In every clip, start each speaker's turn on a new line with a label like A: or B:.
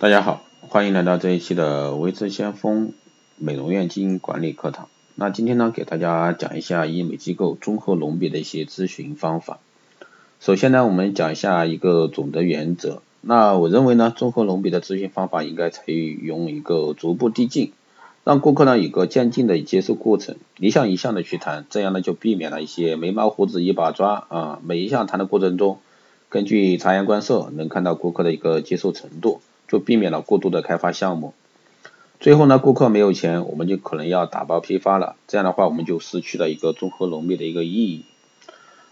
A: 大家好，欢迎来到这一期的维持先锋美容院经营管理课堂。那今天呢，给大家讲一下医美机构综合隆鼻的一些咨询方法。首先呢，我们讲一下一个总的原则。那我认为呢，综合隆鼻的咨询方法应该采用一个逐步递进，让顾客呢有个渐进的接受过程，一项一项的去谈，这样呢就避免了一些眉毛胡子一把抓啊，每一项谈的过程中，根据察言观色，能看到顾客的一个接受程度。就避免了过度的开发项目，最后呢，顾客没有钱，我们就可能要打包批发了，这样的话我们就失去了一个综合能力的一个意义。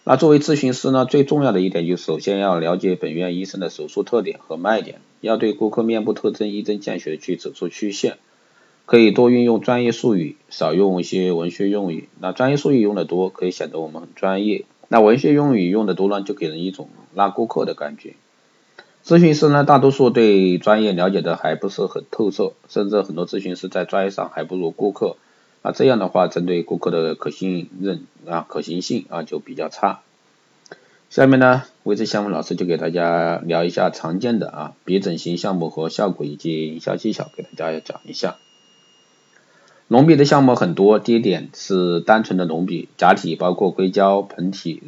A: 那作为咨询师呢，最重要的一点就首先要了解本院医生的手术特点和卖点，要对顾客面部特征一针见血的去走出曲线，可以多运用专业术语，少用一些文学用语。那专业术语用的多，可以显得我们很专业；那文学用语用的多呢，就给人一种拉顾客的感觉。咨询师呢，大多数对专业了解的还不是很透彻，甚至很多咨询师在专业上还不如顾客，啊，这样的话，针对顾客的可信任啊、可行性啊就比较差。下面呢，维持项目老师就给大家聊一下常见的啊鼻整形项目和效果以及营销技巧，给大家讲一下。隆鼻的项目很多，第一点是单纯的隆鼻，假体包括硅胶、盆体、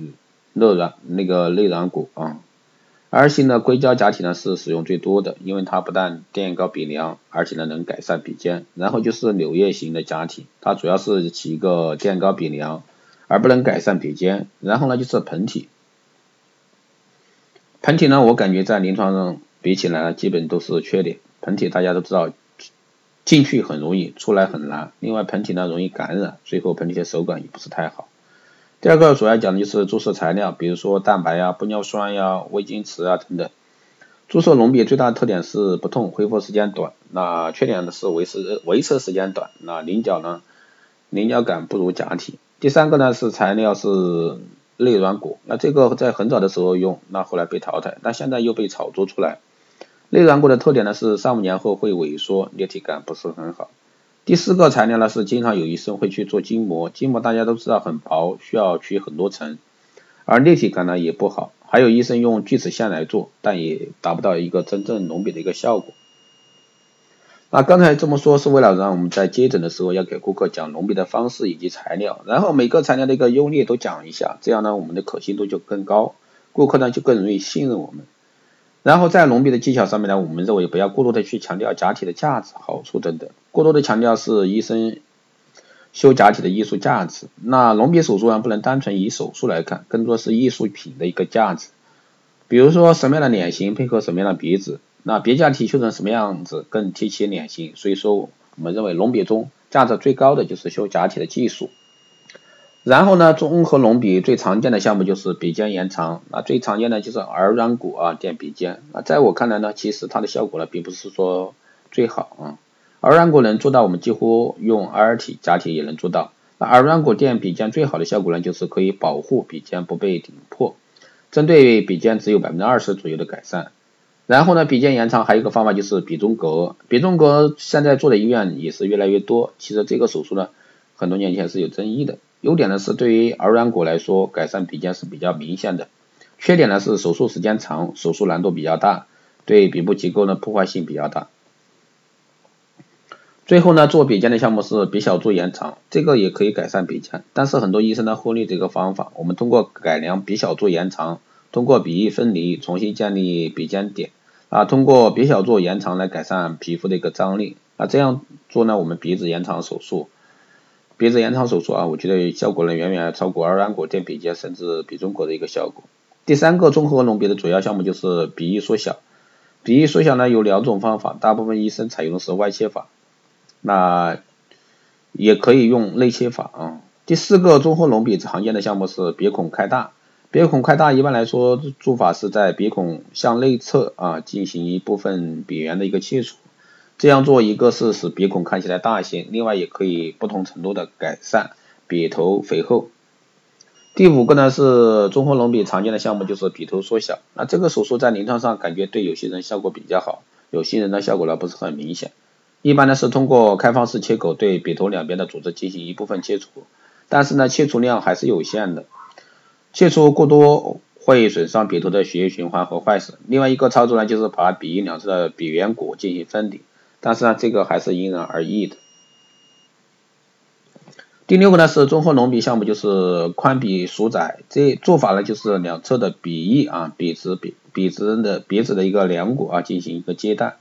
A: 热软那个内软骨啊。R 型的硅胶假体呢是使用最多的，因为它不但垫高鼻梁，而且呢能改善鼻尖。然后就是柳叶型的假体，它主要是起一个垫高鼻梁，而不能改善鼻尖。然后呢就是盆体，盆体呢我感觉在临床上比起来呢基本都是缺点。盆体大家都知道进去很容易，出来很难。另外盆体呢容易感染，最后盆体的手感也不是太好。第二个主要讲的就是注射材料，比如说蛋白呀、玻尿酸呀、微晶瓷啊等等。注射隆鼻最大的特点是不痛、恢复时间短，那缺点呢是维持维持时间短，那棱角呢棱角感不如假体。第三个呢是材料是内软骨，那这个在很早的时候用，那后来被淘汰，但现在又被炒作出来。内软骨的特点呢是三五年后会萎缩，立体感不是很好。第四个材料呢是经常有医生会去做筋膜，筋膜大家都知道很薄，需要取很多层，而立体感呢也不好。还有医生用锯齿线来做，但也达不到一个真正隆鼻的一个效果。那刚才这么说是为了让我们在接诊的时候要给顾客讲隆鼻的方式以及材料，然后每个材料的一个优劣都讲一下，这样呢我们的可信度就更高，顾客呢就更容易信任我们。然后在隆鼻的技巧上面呢，我们认为不要过多的去强调假体的价值、好处等等，过多的强调是医生修假体的艺术价值。那隆鼻手术呢，不能单纯以手术来看，更多是艺术品的一个价值。比如说什么样的脸型配合什么样的鼻子，那别假体修成什么样子更贴切脸型。所以说，我们认为隆鼻中价值最高的就是修假体的技术。然后呢，综合隆鼻最常见的项目就是鼻尖延长，那最常见的就是耳软骨啊垫鼻尖。那在我看来呢，其实它的效果呢并不是说最好啊。耳软骨能做到，我们几乎用 R 体假体也能做到。那耳软骨垫鼻尖最好的效果呢，就是可以保护鼻尖不被顶破，针对鼻尖只有百分之二十左右的改善。然后呢，鼻尖延长还有一个方法就是鼻中隔，鼻中隔现在做的医院也是越来越多。其实这个手术呢，很多年前是有争议的。优点呢是对于耳软骨来说，改善鼻尖是比较明显的。缺点呢是手术时间长，手术难度比较大，对鼻部结构呢破坏性比较大。最后呢，做鼻尖的项目是鼻小柱延长，这个也可以改善鼻尖，但是很多医生呢忽略这个方法。我们通过改良鼻小柱延长，通过鼻翼分离，重新建立鼻尖点啊，通过鼻小柱延长来改善皮肤的一个张力啊，这样做呢，我们鼻子延长手术。鼻子延长手术啊，我觉得效果呢远远超过耳软骨垫鼻尖甚至鼻中隔的一个效果。第三个综合隆鼻的主要项目就是鼻翼缩小。鼻翼缩小呢有两种方法，大部分医生采用的是外切法，那也可以用内切法啊。第四个综合隆鼻常见的项目是鼻孔开大。鼻孔开大一般来说做法是在鼻孔向内侧啊进行一部分鼻缘的一个切除。这样做，一个是使鼻孔看起来大一些，另外也可以不同程度的改善鼻头肥厚。第五个呢是综合隆鼻常见的项目就是鼻头缩小，那这个手术在临床上感觉对有些人效果比较好，有些人的效果呢不是很明显。一般呢是通过开放式切口对鼻头两边的组织进行一部分切除，但是呢切除量还是有限的，切除过多会损伤鼻头的血液循环和坏死。另外一个操作呢，就是把鼻翼两侧的鼻缘骨进行分离，但是呢，这个还是因人而异的。第六个呢是综合隆鼻项目，就是宽笔疏窄。这做法呢就是两侧的鼻翼啊，鼻直鼻鼻直的鼻直的一个梁骨啊进行一个接待，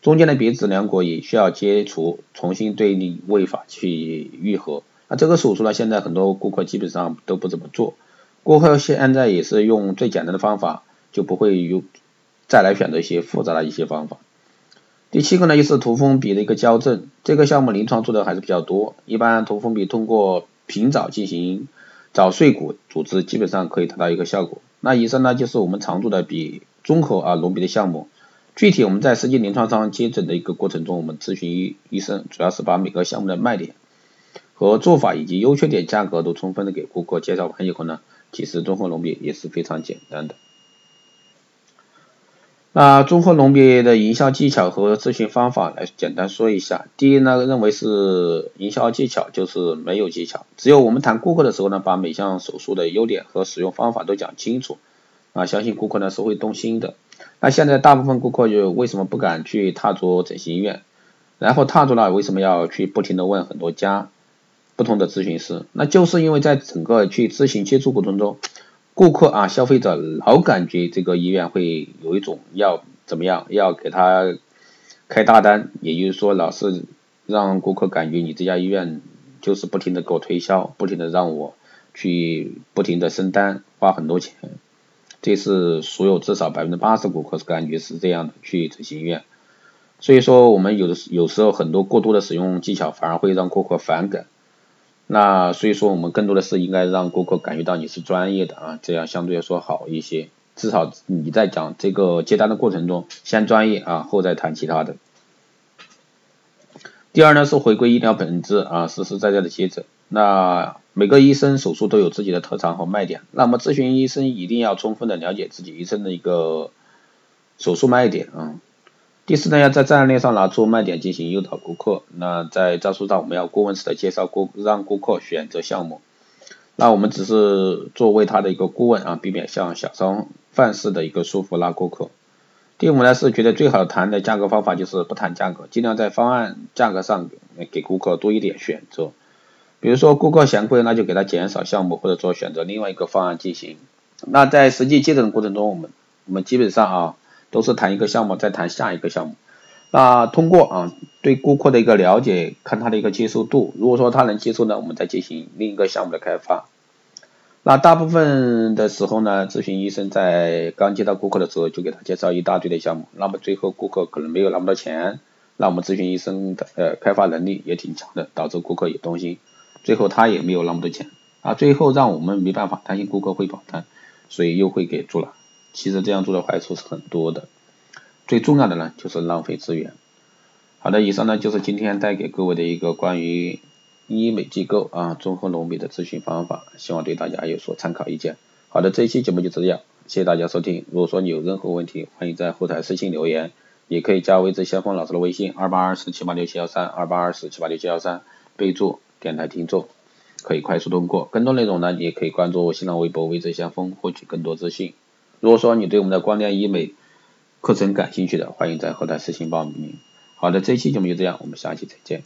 A: 中间的鼻直梁骨也需要切除，重新对立位法去愈合。那这个手术呢，现在很多顾客基本上都不怎么做，顾客现在也是用最简单的方法，就不会有再来选择一些复杂的一些方法。第七个呢，就是涂封笔的一个矫正，这个项目临床做的还是比较多。一般涂封笔通过平早进行早碎骨组织，基本上可以达到一个效果。那以上呢，就是我们常做的笔综合啊隆鼻的项目。具体我们在实际临床上接诊的一个过程中，我们咨询医医生，主要是把每个项目的卖点和做法以及优缺点、价格都充分的给顾客介绍完以后呢，其实综合隆鼻也是非常简单的。那综合隆笔的营销技巧和咨询方法来简单说一下。第一呢，认为是营销技巧就是没有技巧，只有我们谈顾客的时候呢，把每项手术的优点和使用方法都讲清楚，啊，相信顾客呢是会动心的。那现在大部分顾客就为什么不敢去踏足整形医院？然后踏足了，为什么要去不停的问很多家不同的咨询师？那就是因为在整个去咨询接触过程中。顾客啊，消费者老感觉这个医院会有一种要怎么样，要给他开大单，也就是说老是让顾客感觉你这家医院就是不停的给我推销，不停的让我去不停的升单，花很多钱。这是所有至少百分之八十顾客是感觉是这样的去整形医院。所以说我们有的有时候很多过度的使用技巧反而会让顾客反感。那所以说，我们更多的是应该让顾客感觉到你是专业的啊，这样相对来说好一些。至少你在讲这个接单的过程中，先专业啊，后再谈其他的。第二呢是回归医疗本质啊，实实在在的接诊。那每个医生手术都有自己的特长和卖点，那么咨询医生一定要充分的了解自己医生的一个手术卖点啊。第四呢，要在战略上拿出卖点进行诱导顾客。那在招数上，我们要顾问式的介绍顾，让顾客选择项目。那我们只是作为他的一个顾问啊，避免像小商贩式的一个束缚拉顾客。第五呢，是觉得最好谈的价格方法就是不谈价格，尽量在方案价格上给顾客多一点选择。比如说顾客嫌贵，那就给他减少项目，或者说选择另外一个方案进行。那在实际接诊过程中，我们我们基本上啊。都是谈一个项目，再谈下一个项目。那通过啊对顾客的一个了解，看他的一个接受度。如果说他能接受呢，我们再进行另一个项目的开发。那大部分的时候呢，咨询医生在刚接到顾客的时候，就给他介绍一大堆的项目。那么最后顾客可能没有那么多钱，那我们咨询医生的呃开发能力也挺强的，导致顾客也动心。最后他也没有那么多钱啊，最后让我们没办法，担心顾客会跑单，所以又会给做了。其实这样做的坏处是很多的，最重要的呢就是浪费资源。好的，以上呢就是今天带给各位的一个关于医美机构啊综合隆鼻的咨询方法，希望对大家有所参考意见。好的，这一期节目就这样，谢谢大家收听。如果说你有任何问题，欢迎在后台私信留言，也可以加微之先锋老师的微信二八二四七八六七幺三二八二四七八六七幺三，备注电台听众，可以快速通过。更多内容呢，也可以关注新浪微博微之先锋，获取更多资讯。如果说你对我们的光电医美课程感兴趣的，欢迎在后台私信报名。好的，这期节目就这样，我们下期再见。